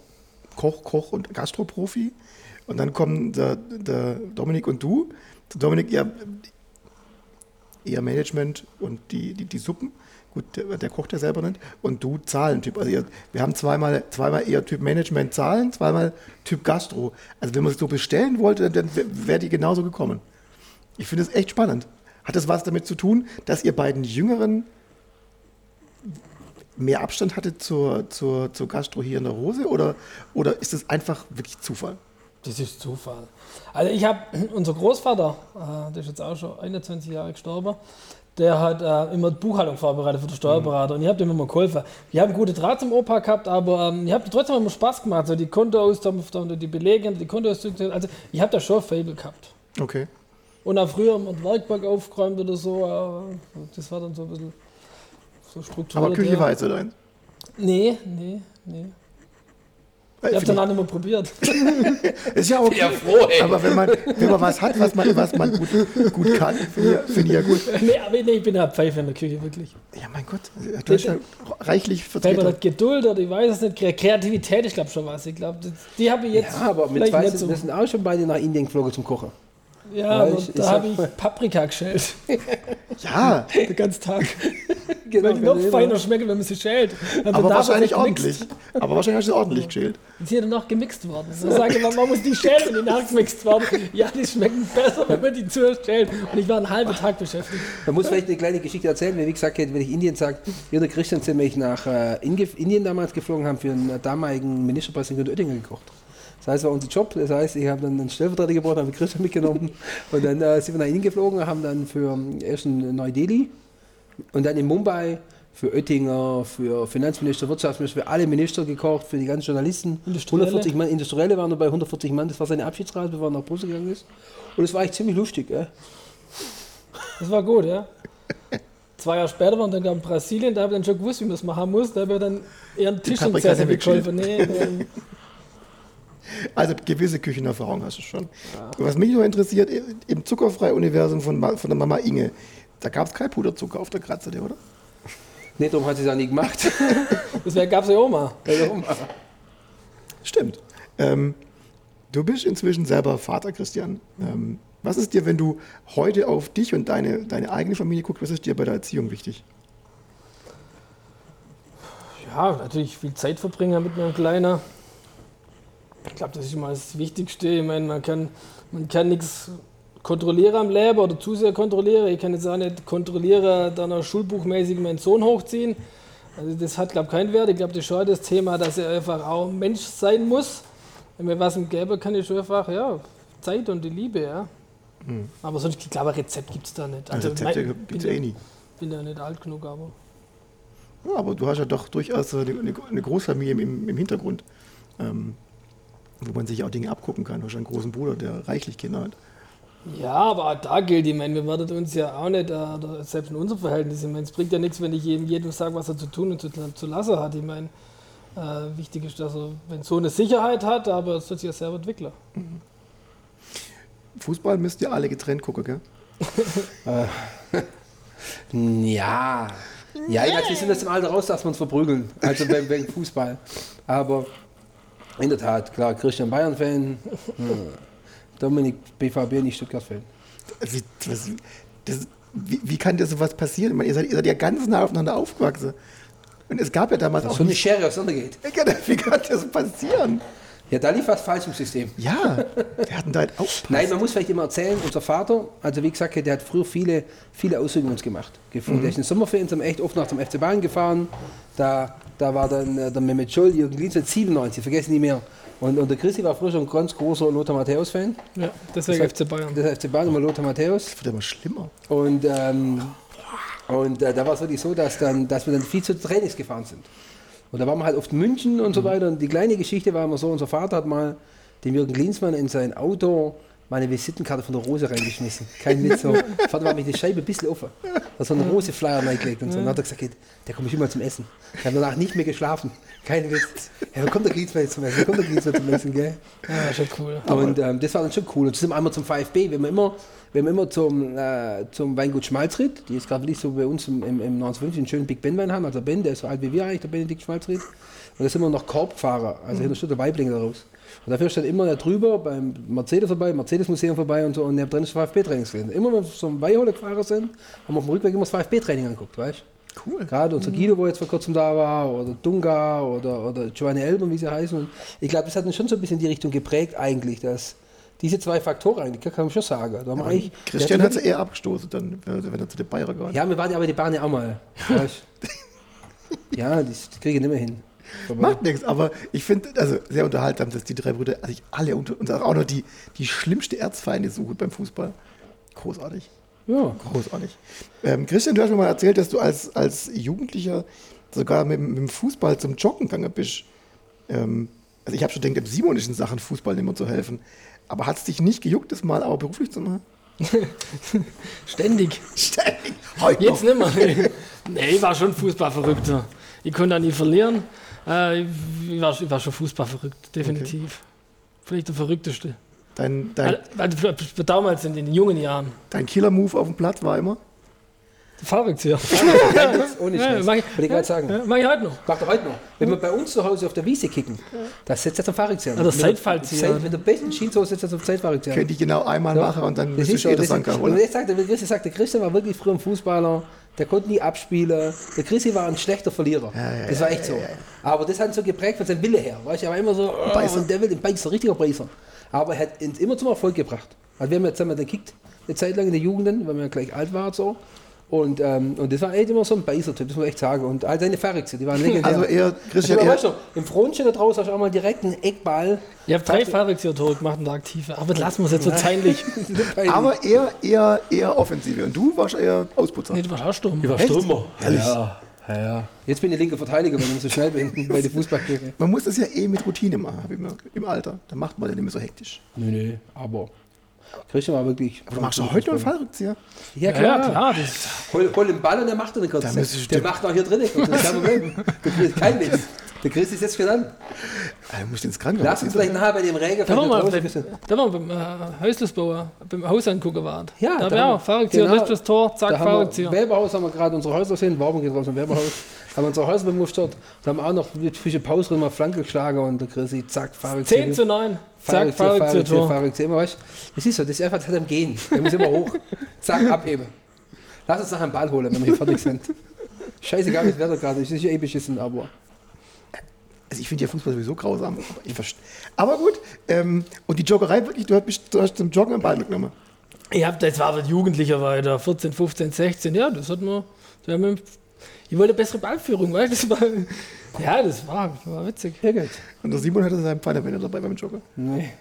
Koch, Koch und Gastroprofi und dann kommen der, der Dominik und du. Der Dominik eher, eher Management und die, die, die Suppen. Gut, der, der kocht ja selber nicht. Und du Zahlentyp. Also ihr, wir haben zweimal, zweimal eher Typ Management Zahlen, zweimal Typ Gastro. Also wenn man es so bestellen wollte, dann wäre die genauso gekommen. Ich finde es echt spannend. Hat das was damit zu tun, dass ihr beiden Jüngeren mehr Abstand hattet zur, zur, zur Gastro hier in der Hose? Oder, oder ist es einfach wirklich Zufall? Das ist Zufall. Also ich habe, unser Großvater, äh, der ist jetzt auch schon 21 Jahre gestorben, der hat äh, immer die Buchhaltung vorbereitet für den Steuerberater und ich habe dem immer geholfen. Ich habe einen guten Draht zum Opa gehabt, aber ähm, ich habe trotzdem immer Spaß gemacht, so die Kontoauszüge, die Belege, die Kontoauszüge, also ich habe da schon Fable gehabt. Okay. Und auch früher haben wir den Werkbank aufgeräumt oder so, äh, das war dann so ein bisschen so strukturiert. Aber Küche ja. war jetzt oder eins? Nee, nee, nee. Ich habe dann auch nicht mehr probiert. Ist ja okay. Ja, froh, ey. Aber wenn man, wenn man was hat, was man, was man gut, gut kann, finde ich, finde ich ja gut. nee, aber nee, ich bin ja Pfeife in der Küche, wirklich. Ja, mein Gott, du hast ja reichlich vertreten. hat Geduld oder ich weiß es nicht, Kre- Kreativität, ich glaube schon was. Ich glaube, die habe ich jetzt. Ja, aber mit vielleicht zwei nicht sind, so. wir sind auch schon beide nach Indien geflogen zum Kochen. Ja, Ja, aber ich- da habe ich Paprika geschält. Ja, Den ganzen Tag. Genau, Weil die noch feiner schmecken, wenn man sie schält. Und aber wahrscheinlich ordentlich. Aber wahrscheinlich hast du ordentlich geschält. Die sind danach gemixt worden. Da sage ich, man muss die schälen, wenn die nachgemixt werden. Ja, die schmecken besser, wenn man die zuerst schält. Und ich war einen halben Tag beschäftigt. Man muss vielleicht eine kleine Geschichte erzählen, wie gesagt, wenn ich Indien sage, wir der Christian sind nämlich nach äh, Indien damals geflogen, haben für einen damaligen Ministerpräsidenten Oettinger gekocht. Das heißt, es war unser Job. Das heißt, ich habe dann einen Stellvertreter gebraucht, habe Christian mitgenommen und dann äh, sind wir nach Indien geflogen, haben dann für ähm, erst in Neu-Delhi und dann in Mumbai für Oettinger, für Finanzminister, Wirtschaftsminister, für alle Minister gekocht, für die ganzen Journalisten. Industrielle. 140 Mann, Industrielle waren dabei, 140 Mann. Das war seine Abschiedsreise, bevor er nach Brüssel gegangen ist. Und es war eigentlich ziemlich lustig. Äh. Das war gut, ja. Zwei Jahre später waren wir dann in Brasilien, da habe ich dann schon gewusst, wie man es machen muss. Da habe ich dann eher einen Tisch Paprika gesessen nicht geholfen. Nee, Also gewisse Küchenerfahrung hast du schon. Was mich noch interessiert, im Zuckerfrei-Universum von, Ma- von der Mama Inge, da gab es kein Puderzucker auf der Kratze, oder? Nee, darum hat sie es auch nie gemacht. deswegen gab es ja auch mal. Stimmt. Ähm, du bist inzwischen selber Vater, Christian. Ähm, was ist dir, wenn du heute auf dich und deine, deine eigene Familie guckst, was ist dir bei der Erziehung wichtig? Ja, natürlich viel Zeit verbringen mit meinem Kleiner. Ich glaube, das ist immer das Wichtigste. Ich meine, man kann, man kann nichts kontrollieren am Leben oder zu sehr kontrollieren. Ich kann jetzt auch nicht kontrollieren, dann auch schulbuchmäßig meinen Sohn hochziehen. Also das hat, glaube ich, keinen Wert. Ich glaube, das ist schon das Thema, dass er einfach auch Mensch sein muss. wenn mir was gäbe, kann ich schon einfach, ja, Zeit und die Liebe, ja. Aber sonst, ich glaube, ein Rezept gibt es da nicht. Also, Rezepte gibt es bin, eh nie. bin ja nicht alt genug, aber. Ja, aber du hast ja doch durchaus eine, eine- eine Großfamilie im, im Hintergrund, ähm, wo man sich auch Dinge abgucken kann. Hast einen großen Bruder, der reichlich Kinder hat. Ja, aber auch da gilt, ich meine, wir werden uns ja auch nicht, äh, selbst in unserem Verhältnis, ich meine, es bringt ja nichts, wenn ich jedem, jedem sage, was er zu tun und zu, zu lassen hat. Ich meine, äh, wichtig ist, dass er, wenn so eine Sicherheit hat, aber es wird sich ja selber entwickeln. Fußball müsst ihr alle getrennt gucken, gell? Ja. Ja, ich weiß, wir sind jetzt im Alter raus, dass wir uns verprügeln. Also beim, beim Fußball. Aber in der Tat, klar, Christian Bayern-Fan, hm. Dominik BVB, nicht Stuttgart-Fan. Wie, das, das, wie, wie kann dir sowas passieren? Meine, ihr, seid, ihr seid ja ganz nah aufeinander aufgewachsen. Und es gab ja damals auch So eine. Schere auseinandergeht. Wie kann das passieren? Ja, da lief was falsch im System. Ja, wir hatten da halt aufpassen. Nein, man muss vielleicht immer erzählen, unser Vater, also wie gesagt, der hat früher viele, viele Ausflüge mit uns gemacht. Gefühlt. Der ist in den Sommerferien sind wir echt oft nach dem FC Bayern gefahren. Da, da war dann äh, der Mehmet Scholl, Jürgen Lienz, 97, vergessen nie mehr. Und, und der Chrissy war früher schon ein ganz großer Lothar Matthäus-Fan. Ja, deswegen Das FC Bayern. Der FC Bayern immer Lothar Matthäus. Das wird immer schlimmer. Und, ähm, und äh, da war es wirklich so, dass, dann, dass wir dann viel zu Trainings gefahren sind. Und da waren wir halt oft in München und so weiter. Und die kleine Geschichte war immer so, unser Vater hat mal dem Jürgen Klinsmann in sein Auto meine Visitenkarte von der Rose reingeschmissen. Kein Witz. So. Vater war mit die Scheibe ein bisschen offen. Da hat so einen Rose-Flyer reingelegt und so. Und dann hat er gesagt, "Geht, der kommt immer zum Essen. Ich habe danach nicht mehr geschlafen. Kein Witz. Ja, wann kommt der jetzt zum Essen? Wann kommt der Klinsmann zum Essen, gell? Ja, schon cool. Und ähm, das war dann schon cool. Und sind wir einmal zum VfB, wenn wir immer, wenn wir immer zum, äh, zum Weingut Schmalzried, die ist gerade wirklich so bei uns im, im, im 1950 einen schönen Big Ben Wein haben, also Ben, der ist so alt wie wir eigentlich, der Benedikt Schmalzried. Und da sind wir noch Korbfahrer, also hinter steht der Weibling daraus. Und dafür steht immer da drüber beim Mercedes vorbei, Mercedes-Museum vorbei und so, und neben drin ist VfB-Trainings gewesen. Immer wenn wir zum Weihole gefahren sind, haben wir auf dem Rückweg immer das VfB-Training angeguckt, weißt du? Cool. Gerade unser Guido, wo jetzt vor kurzem da war, oder Dunga oder, oder Giovanni Elber, wie sie heißen. Und ich glaube, das hat uns schon so ein bisschen in die Richtung geprägt, eigentlich, dass diese zwei Faktoren eigentlich, kann man schon sagen. Da wir eigentlich, Christian hat sie eher abgestoßen, dann, wenn er zu den Bayern gehört. Ja, wir waren ja aber die Bahn ja auch mal. ja, das, das kriege ich nicht mehr hin. Aber- Macht nichts, aber ich finde, also sehr unterhaltsam, dass die drei Brüder sich alle unter und auch noch die, die schlimmste Erzfeinde suchen beim Fußball. Großartig. Ja. Großartig. Ähm, Christian, du hast mir mal erzählt, dass du als, als Jugendlicher sogar mit, mit dem Fußball zum Joggen gegangen bist. Ähm, also ich habe schon gedacht, dem Simon ist in Sachen Fußball immer zu helfen. Aber hat es dich nicht gejuckt, das mal auch beruflich zu machen? Ständig. Ständig. Heute Jetzt noch. nicht mehr. nee, ich war schon Fußballverrückter. Ich konnte da nie verlieren. Äh, ich, war, ich war schon Fußballverrückt, definitiv. Vielleicht der verrückteste. Dein, dein, Weil, weil, weil damals in den jungen Jahren. dein Killer-Move auf dem Platz war immer? Ja. Ohne Ja, Scheiß. mach ich- Wollte ich gerade sagen. ja. Mach ich heute noch. Macht er heute noch. Wenn wir bei uns zu Hause auf der Wiese kicken, da setzt er zum Fahrradzieher. Oder Seitfallzieher. Mit der besten Jeanssoße setzt er zum Zeitfahrradzieher. Könnte ich genau einmal Ja. machen und dann Das müsste ist ich so, eh das Anker und holen. jetzt sagt, der Christi sagt, der Christian war wirklich früher ein Fußballer, der konnte nie abspielen. Der Christi war ein schlechter Verlierer. das war echt so. Aber das hat ihn so geprägt von seinem Wille her. Weißt, du, er war immer so, oh, Beißer. und der will den Beißer, richtiger Beißer. Aber er hat uns immer zum Erfolg gebracht. Also wir haben wir den gekickt, eine Zeit lang in der Jugend, weil wir gleich alt waren so. Und, ähm, und das war echt immer so ein Beißer-Typ, das muss man echt sagen. Und all seine Ferrix, die waren legendär. Also eher, Christian, Aber eher, weißt du, im Frohnchen da draußen hast du auch mal direkt einen Eckball. Ich habe drei Fahrradtore gemacht in der Aktive. Aber lassen wir es jetzt so peinlich. aber eher, eher, eher Offensive. Und du warst eher Ausputzer. nee, du warst auch stumm. war Echt? Stürmer. Ehrlich? Ja, ja, ja. Jetzt bin ich linker Verteidiger, weil ich so schnell bin bei der Fußballkirche. Man muss das ja eh mit Routine machen, ich im Alter. Da macht man ja nicht mehr so hektisch. Nee, nee, aber Christian war wirklich. Aber du machst doch heute noch einen Fallrückzieher. Ja, Ja, klar. ja, klar. Das, Hol, hol den Ball und der macht dann kurz. Da müsstest du- Der macht auch hier kurz, Das ist kein Problem. Der Chris, kein Witz. Der Chris ist jetzt schon an. Ah, du musst ins Krankenhaus. Lass uns vielleicht nachher bei dem Regen da waren wir, da waren wir beim äh, Häuslersbauer, beim Haus angucken waren. Ja, da da wäre haben- auch Fahrradzieher, genau. genau, das Tor, zack, Da wir, Fahrradzieher. Weberhaus haben wir gerade unsere Häuser gesehen, Werbung geht raus im Weberhaus. haben wir unsere Häuser bemustert. Da haben wir auch noch mit frische Pause drin mal Flanke geschlagen und der Chrissy, zack, Fahrradzieher. 10 zu 9. Zack, Tor. Fahrradzieher. Immer, du, das ist so, das ist einfach das hat am Gehen. Der muss immer hoch. Zack, abheben. Lass uns nachher einen Ball holen, wenn wir hier fertig sind. Scheißegal, wie das Wetter gerade ist. Das ist ja eh beschissen, aber. Also ich finde ja Fußball sowieso grausam. Aber, ich verst- aber gut. Ähm, und die Joggerei wirklich, du hast, mich- du hast zum Joggen einen Ball mitgenommen. Ich hab, das war Jugendlicher weiter, 14, 15, 16, ja, das hat man. Ich wollte bessere Ballführung, weißt du? Das war, Ja, das war, war witzig. Ja, gut. Und der Simon hatte seinen Pfeiler dabei beim Jogger. Nee.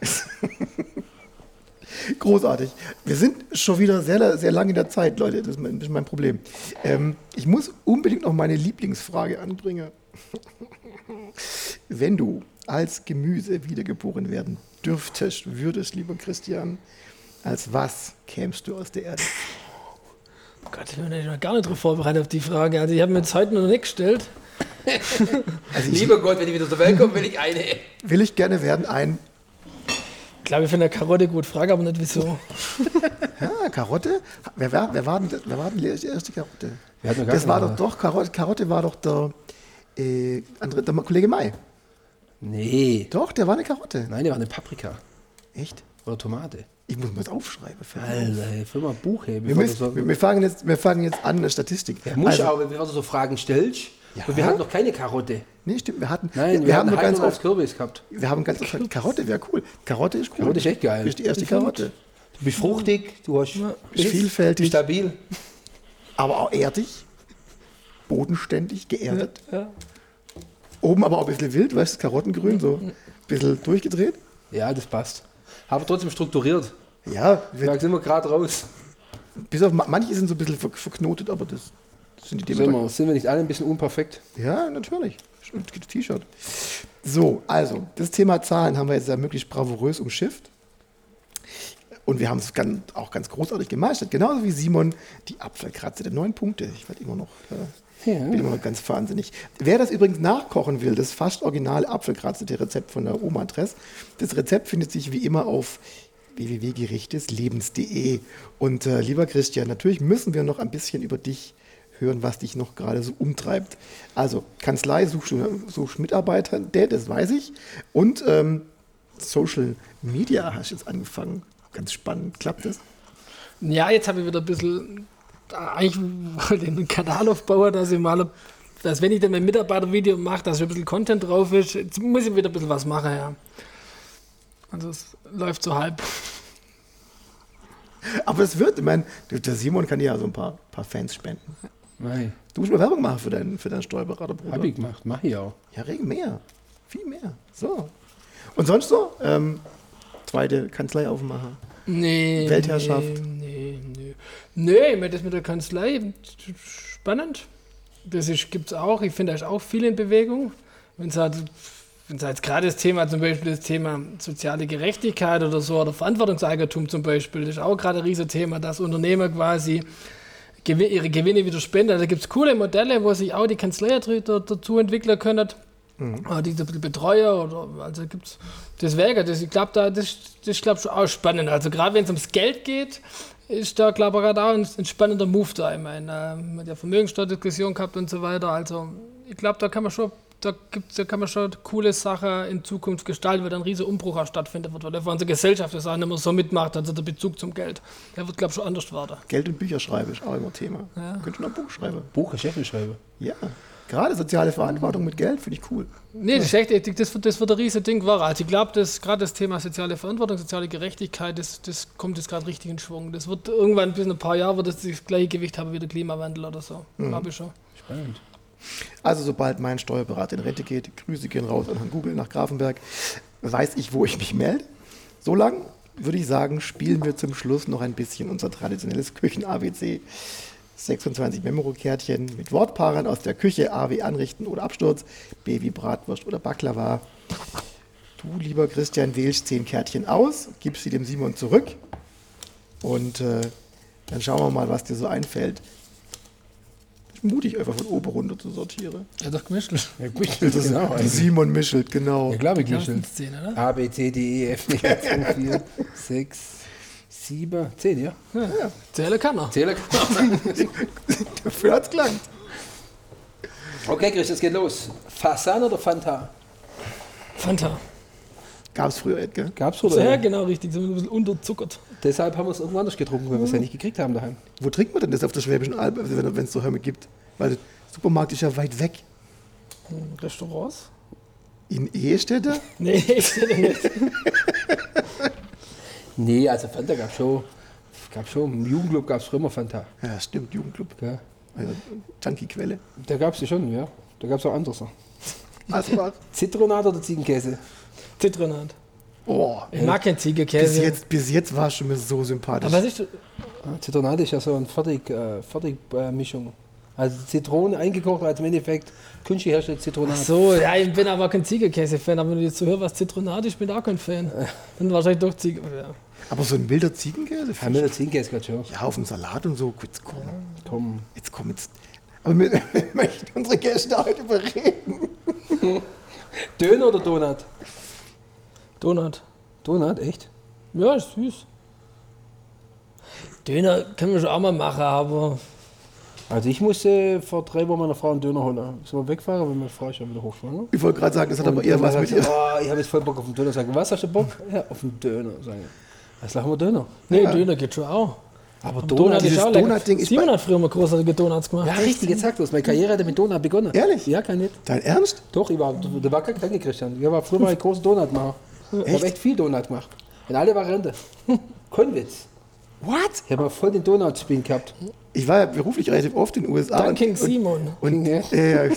Großartig. Wir sind schon wieder sehr, sehr lange in der Zeit, Leute. Das ist mein, das ist mein Problem. Ähm, ich muss unbedingt noch meine Lieblingsfrage anbringen. Wenn du als Gemüse wiedergeboren werden dürftest, würdest, lieber Christian, als was kämst du aus der Erde? Oh Gott, ich bin gar nicht drauf vorbereitet auf die Frage. Also ich habe mir jetzt heute noch nicht gestellt. Also ich, Lieber Gott, wenn ich wieder zur Welt komme, will ich eine. will ich gerne werden ein Ich glaube, ich finde eine Karotte gut. Frage aber nicht wieso. ja, Karotte. Wer war, wer war, denn, wer war denn die erste Karotte? Das war doch doch Karotte. Karotte war doch der, äh, andere, der Kollege Mai. Nee. Doch, der war eine Karotte. Nein, die war eine Paprika. Echt? Oder Tomate. Ich muss mir das aufschreiben. Alter, füll mal ein Buch her. wir, müssen, so, wir, wir, fangen jetzt, wir fangen jetzt an, eine Statistik. ja, muss Also, auch, bevor du so Fragen stellst. Ja. Und wir hatten noch keine Karotte. nee, stimmt, wir hatten, Nein, wir, wir, haben nur ganz oft, Kürbis gehabt. wir haben ganz oft, Karotte wäre cool. Karotte ist cool. Karotte ist echt geil. Das ist die erste Karotte. Du bist fruchtig, du hast Bist vielfältig. stabil. Aber auch erdig, bodenständig, geerdet. Ja. Oben aber auch ein bisschen wild, weißt du, Karottengrün, so ein bisschen durchgedreht. Ja, das passt. Aber trotzdem strukturiert. Ja, wir, Da sind wir gerade raus. bis auf ma- manche sind so ein bisschen ver verknotet, aber das sind die Sind wir, sind wir nicht alle ein bisschen unperfekt? Ja, natürlich. T-Shirt. So, also, das Thema Zahlen haben wir jetzt ja möglichst bravourös umschifft. Und wir haben es ganz, auch ganz großartig gemeistert. Genauso wie Simon die Apfelkratze der neun Punkte. Ich werde immer noch, äh, Ja. bin immer noch ganz wahnsinnig. Wer das übrigens nachkochen will, das fast original Apfelkratze, der Rezept von der Oma Dress. Das Rezept findet sich wie immer auf www.gerichteslebens.de. Und äh, lieber Christian, natürlich müssen wir noch ein bisschen über dich hören, was dich noch gerade so umtreibt. Also Kanzlei, suchst du suchst Mitarbeiter, der, das weiß ich. Und ähm, Social Media hast du jetzt angefangen. Ganz spannend. Klappt das? Ja, jetzt habe ich wieder ein bisschen, eigentlich wollte ich einen Kanal aufbauen, dass ich mal, dass wenn ich dann mein Mitarbeitervideo mache, dass ein bisschen Content drauf ist. Jetzt muss ich wieder ein bisschen was machen, ja. Also es läuft so halb. Aber es wird, ich meine, der Simon kann ja so ein paar, paar Fans spenden. Nein. Du musst mal Werbung machen für deinen, für deinen Steuerberaterbruder. Hab ich gemacht, mach ich auch. Ja, regen mehr. Viel mehr. So. Und sonst so? Ähm, zweite Kanzlei aufmachen. Nee. Weltherrschaft. Nee, nee, nee. Nee, das mit der Kanzlei, spannend. Das gibt es auch. Ich finde, da ist auch viel in Bewegung. Wenn es halt, wenn's halt gerade das Thema, zum Beispiel das Thema soziale Gerechtigkeit oder so, oder Verantwortungseigentum zum Beispiel, das ist auch gerade ein Riesenthema, dass Unternehmer quasi ihre Gewinne wieder spenden. Da gibt es coole Modelle, wo sich auch die Kanzlei da- dazu entwickeln können. Oder die Betreuer oder also gibt's deswegen, das, ich glaube, da das, das ist glaube schon auch spannend. Also gerade wenn es ums Geld geht, ist da glaube ich gerade auch ein, ein spannender Move da. Ich meine, äh, hat ja Vermögenssteuerdiskussion gehabt und so weiter. Also ich glaube, da kann man schon, da gibt's, da kann man schon coole Sachen in Zukunft gestalten, weil dann ein riesen Umbruch auch stattfinden wird, weil einfach unsere Gesellschaft das auch nicht mehr so mitmacht, also der Bezug zum Geld. Der wird glaube ich schon anders werden. Geld und Bücher schreiben ist auch immer Thema. Könntest du noch ein Buch schreiben? Buch, Chef schreiben. Ja. Gerade soziale Verantwortung mit Geld finde ich cool. Nee, das, ist echt, das, wird, das wird ein riesen Ding war. Also ich glaube, dass gerade das Thema soziale Verantwortung, soziale Gerechtigkeit, das, das kommt jetzt gerade richtig in Schwung. Das wird irgendwann bis in ein paar Jahre wird das das gleiche Gewicht haben wie der Klimawandel oder so. Glaube ich schon. Spannend. Also sobald mein Steuerberater in Rente geht, Grüße gehen raus an Herrn Google nach Grafenberg, weiß ich, wo ich mich melde. So lang würde ich sagen, spielen wir zum Schluss noch ein bisschen unser traditionelles Küchen-ABC. 26 Memoro-Kärtchen mit Wortpaaren aus der Küche, A wie Anrichten oder Absturz, B wie Bratwurst oder Baklava. Du, lieber Christian, wählst 10 Kärtchen aus, gibst sie dem Simon zurück und äh, dann schauen wir mal, was dir so einfällt. Ich bin mutig, einfach von oben runter zu sortieren. Ja, doch gemischt. Ja, gut, genau. Die Simon mischelt, genau. Ja, glaube ich, oder? A, B, C, D, E, F, G, H, 5, 4, 6, 7, 10, ja. Zählen kann er. Zähler. Dafür hat's gelangt. Okay, Chris, es geht los. Fasan oder Fanta? Fanta. Gab's früher, Edgar. Gab's Ja, oder? genau, richtig. So ein bisschen unterzuckert. Deshalb haben wir es irgendwo anders getrunken, weil wir es ja nicht gekriegt haben daheim. Wo trinkt man denn das auf der Schwäbischen Alb, wenn es so Hörme gibt? Weil der Supermarkt ist ja weit weg. Restaurants? In Ehestetter? Nee, ich nicht. Nee, also Fanta gab schon. Gab schon. Im Jugendclub gab es früher immer Fanta. Ja, stimmt, Jugendclub. Gell? Also, Junkie-Quelle. Da gab es ja schon, ja. Da gab es auch andere. Asbach. Zitronat oder Ziegenkäse? Zitronat. Oh, Ich mag keinen bis Ziegenkäse. jetzt, bis jetzt war es schon mir so sympathisch. Aber was ist Ja, Zitronat ist ja so eine Fertig, äh, Fertigmischung. Also Zitrone eingekocht als im Endeffekt künstlich hergestellte Zitronat. Ach so, ja, ich bin aber kein Ziegenkäse-Fan, aber wenn du jetzt so hörst, was Zitronat ist, bin ich auch kein Fan. Dann wahrscheinlich doch Ziege. Ja. Aber so ein wilder Ziegenkäse? Ja, mit der Ziegenkäse gerade schon. Ja, auf dem Salat und so. Jetzt komm, Komm. jetzt komm jetzt. Aber wir, wir möchten unsere Gäste heute überreden. Döner oder Donut? Donut. Donut, echt? Ja, ist süß. Döner können wir schon auch mal machen, aber Also ich musste vor drei Wochen meiner Frau einen Döner holen. Sind wir wegfahren, weil meine Frau ist ja wieder hochschwanger. Ich wollte gerade sagen, das hat aber eher was mit ihr. Oh, ich habe jetzt voll Bock auf den Döner. Sagen, was hast du Bock? Ja, auf den Döner. Sagen, was machen wir Döner? nee, Döner geht schon auch. Aber Donut, dieses ist auch lecker. Donut-Ding ist Simon hat früher mal großartige Donuts gemacht. Ja, richtig, jetzt sagt du es. Meine Karriere hat mit Donut begonnen. Ehrlich? Ja, kann nicht. Dein Ernst? Doch, ich war, da war kein Gedanke, Christian. Ich war früher mal ein großer Donutmacher. Ich habe echt viel Donut gemacht. In alle Varianten. Kein Witz. What? Ich habe mal voll den Donut-Spin gehabt. Ich war ja beruflich relativ oft in den USA. Dunkin' und, Simon. Und, Ja. ja, ja.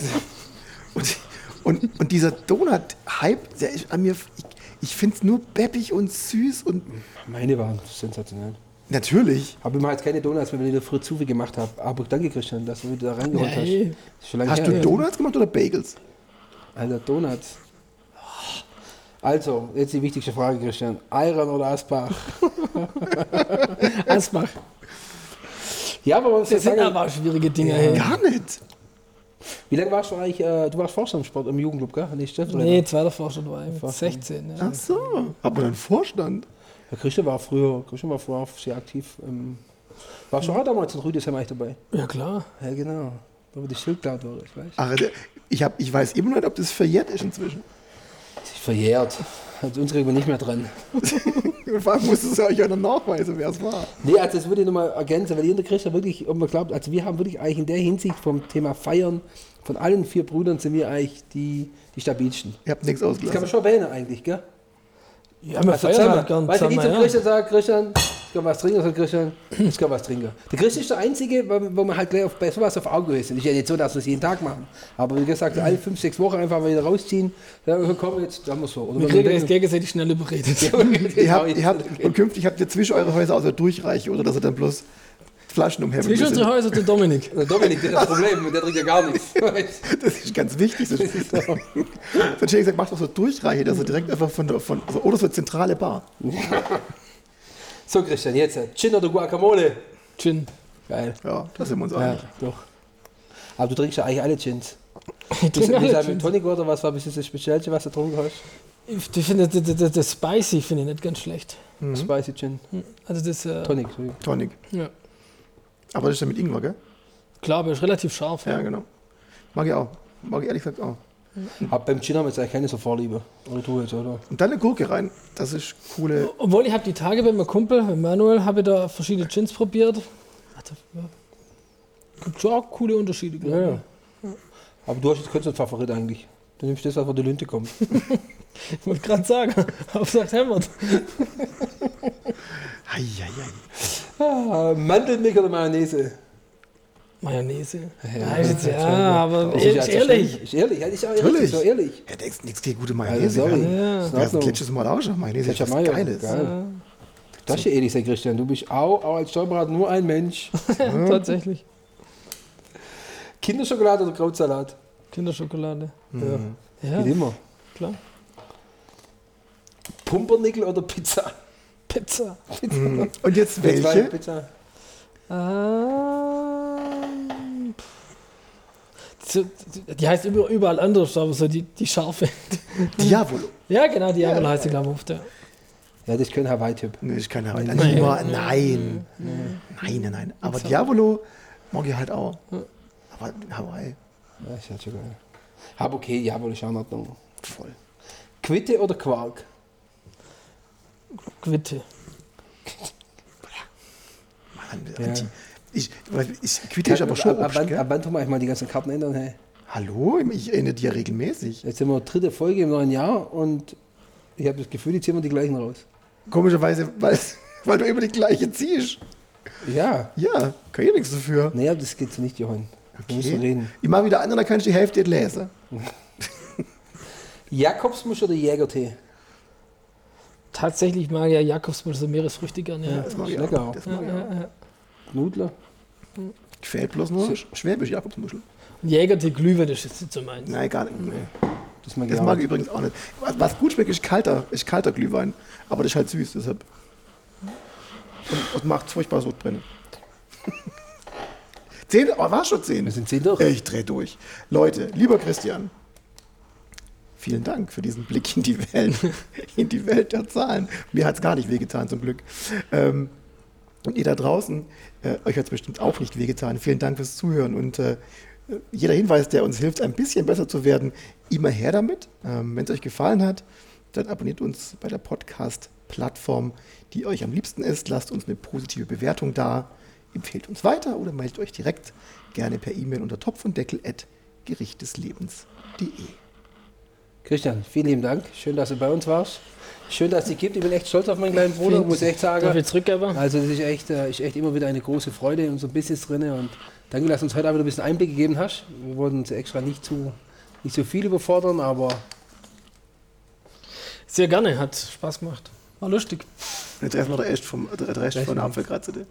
und, und, und dieser Donut-Hype, der ist an mir. Ich, ich finde es nur beppig und süß und Meine waren sensationell. natürlich. Habe ich mal jetzt keine Donuts mehr, wenn ich da früher zu viel gemacht habe. Aber danke, Christian, dass du wieder da reingeholt hast. Nee. Ist schon lange Hast her, du. Donuts gemacht oder Bagels? Alter, Donuts. Also, jetzt die wichtigste Frage, Christian. Ayran oder Asbach? Asbach. Ja, aber man ja Das sind sagen, aber schwierige Dinge. hey. Gar nicht. wie lange warst du eigentlich, äh, du warst Vorstandssport im Jugendclub, gell? Nicht Stellvertreter? Nee, zweiter Forscher war ich mit 16. Ja. Ach so. Aber einen Vorstand. Ja, Christian war früher, Christian war früher auch sehr aktiv. Ähm, war schon auch damals in Rüdesheim eigentlich dabei. ja, klar. Ja, genau. Da wo die Schild geklaut wurde, ich weiß. Ach, ich, hab, ich weiß immer nicht, ob das verjährt ist inzwischen. Sich verjährt. Also uns kriegen wir nicht mehr dran. Vor allem musst du euch auch noch nachweisen, wer es war. Nee, also das würde ich nochmal ergänzen, weil ihr und der Christian wirklich, ob man glaubt, also wir haben wirklich eigentlich in der Hinsicht vom Thema Feiern, von allen vier Brüdern sind wir eigentlich die, die stabilsten. Ihr habt nichts Das kann man ausgelassen. schon erwähnen eigentlich, gell? Ja, wir Also feiern zusammen. halt gern Weißt du, wie zusammen. zum Ja. Christian sagt, Christian, ich kann was trinken, sagt Christian, ich kann was trinken. Der Christian ist der Einzige, wo man halt gleich auf, bei sowas auf Augenhöhe sind. Ist ja nicht so, dass wir es jeden Tag machen. Aber wie gesagt, alle fünf, sechs Wochen einfach mal wieder rausziehen. Ja, komm, jetzt haben wir so. Oder Wir kriegen das gegenseitig schnell überredet. Ihr habt, ihr habt, und künftig habt ihr zwischen eure Häuser also Durchreiche oder dass ihr dann bloß Flaschen umherwickeln Zwischen unsere. Häuser zu Dominik. Der Dominik, der hat das Problem, der trinkt ja gar nichts. Das ist ganz wichtig. Sonst hätte ich gesagt, macht doch so Durchreiche, dass ihr direkt einfach von der, von, also, oder so eine zentrale Bar. So, Christian, jetzt Gin oder Guacamole? Gin. Geil. Ja, da sind wir uns Ja, einig. doch. Aber du trinkst ja eigentlich alle Gins. Ich Du trinke alle mit Gin. Tonic oder was war bis jetzt das Speziellste, was du getrunken hast? Ich ich finde das, das, das, das Spicy finde ich nicht ganz schlecht. Spicy Gin. Also das, äh, Tonic. Tonic. ja. Aber das ist ja mit Ingwer, gell? Klar, aber ist relativ scharf. Ja, genau. Mag ich auch. Mag ich ehrlich gesagt auch. Aber beim Gin haben wir jetzt eigentlich keine so Vorliebe. Oder du jetzt, oder? Und dann eine Gurke rein. Das ist coole. Obwohl ich habe die Tage bei meinem Kumpel, bei Manuel, habe ich da verschiedene Gins probiert. Also, ja. Gibt schon auch coole Unterschiede, glaube Ja, ich. ja. Aber du hast jetzt keinen Favorit eigentlich. Du nimmst das, was von der Lünte kommt. Ich wollte gerade sagen, Hauptsache hämmert. Eieiei. Ah, Mandelmilch oder Mayonnaise? Mayonnaise. Ja, Ja, ist jetzt, ja, ja, aber Das ist ja ehrlich. Ist ehrlich, ja, ist auch richtig, so ehrlich. Ja, denkst nichts gegen gute Also, Mayonnaise. sorry. Ja. Ist in Ja, Ordnung. Ketchup mal auch schon. Mayonnaise ist Ketchup was Mayo, Geiles. geil. Das ist ja ehrlich sein, Christian. Du bist auch, auch als Steuerberater nur ein Mensch. Tatsächlich. Kinderschokolade oder Krautsalat? Kinderschokolade. Ja. Ja, Geht immer. klar. Pumpernickel oder Pizza? Pizza. Mhm. Und jetzt welche? Pizza. Ähm, so, die heißt über- überall anders, aber so die, die scharfe. Diavolo. Ja, genau, die Diablo heißt die, glaube ich, oft. Ja. Ja, das ist kein Hawaii-Typ. Nee, ich kann Hawaii. Nein. Nein. Nein. Nein. Nein, nein, nein. Aber Diavolo mag ich halt auch. Aber Hawaii. Ja, ist halt schon geil. Aber okay, ja, wohl ist auch in Ordnung. Voll. Quitte oder Quark? Quitte. Mann, Ja. Ich, ich quitte ich aber schon. ab, ab, ab wann tun wir eigentlich mal die ganzen Karten ändern? Hey? Hallo? Ich erinnere die ja regelmäßig. Jetzt sind wir dritte Folge im neuen Jahr und ich habe das Gefühl, die ziehen wir die gleichen raus. Komischerweise, weil, weil du immer die gleiche ziehst. Ja. Ja, kann ich nichts dafür. Naja, das geht so nicht, Johann. Okay. reden. Ich mache wieder und dann kannst du die Hälfte nicht lesen. Jakobsmusch oder Jägertee? Tatsächlich mag ja Jakobsmutter so Meeresfrüchte gerne. Ja. Das mag ich Lecker auch. Das mag ich auch. Nudler? Fehlt bloß nur Schwäbisch Jakobsmuschel. Jägertee Glühwein ist jetzt nicht so meins. Nein, gar nicht. Nee. Das mag ich Das mag ich übrigens auch nicht. Was, was gut schmeckt, ist kalter, ist kalter Glühwein. Aber das ist halt süß, deshalb. Und, und macht furchtbar Sodbrennen. zehn, oh, war schon zehn. Wir sind zehn durch. Ich dreh durch. Leute, lieber Christian, vielen Dank für diesen Blick in die Welt, in die Welt der Zahlen. Mir hat es gar nicht wehgetan, zum Glück. Ähm, und ihr da draußen, äh, euch hat es bestimmt auch nicht wehgetan. Vielen Dank fürs Zuhören und äh, jeder Hinweis, der uns hilft, ein bisschen besser zu werden, immer her damit. Ähm, Wenn es euch gefallen hat, dann abonniert uns bei der Podcast-Plattform, die euch am liebsten ist. Lasst uns eine positive Bewertung da, empfehlt uns weiter oder meldet euch direkt gerne per E-Mail unter topfundeckel.gerichtdeslebens.de. Christian, vielen lieben Dank. Schön, dass du bei uns warst. Schön, dass es dich gibt. Ich bin echt stolz auf meinen kleinen Bruder, Vielen- muss ich echt sagen. Darf ich zurückgeben? Also es ist echt, äh, ist echt immer wieder eine große Freude in unserem Business drin. Und danke, dass du uns heute auch wieder ein bisschen Einblick gegeben hast. Wir wollten uns extra nicht zu, nicht so viel überfordern, aber Sehr gerne, hat Spaß gemacht. War lustig. Jetzt erstmal der Rest vom, der Rest von der Apfelkratze.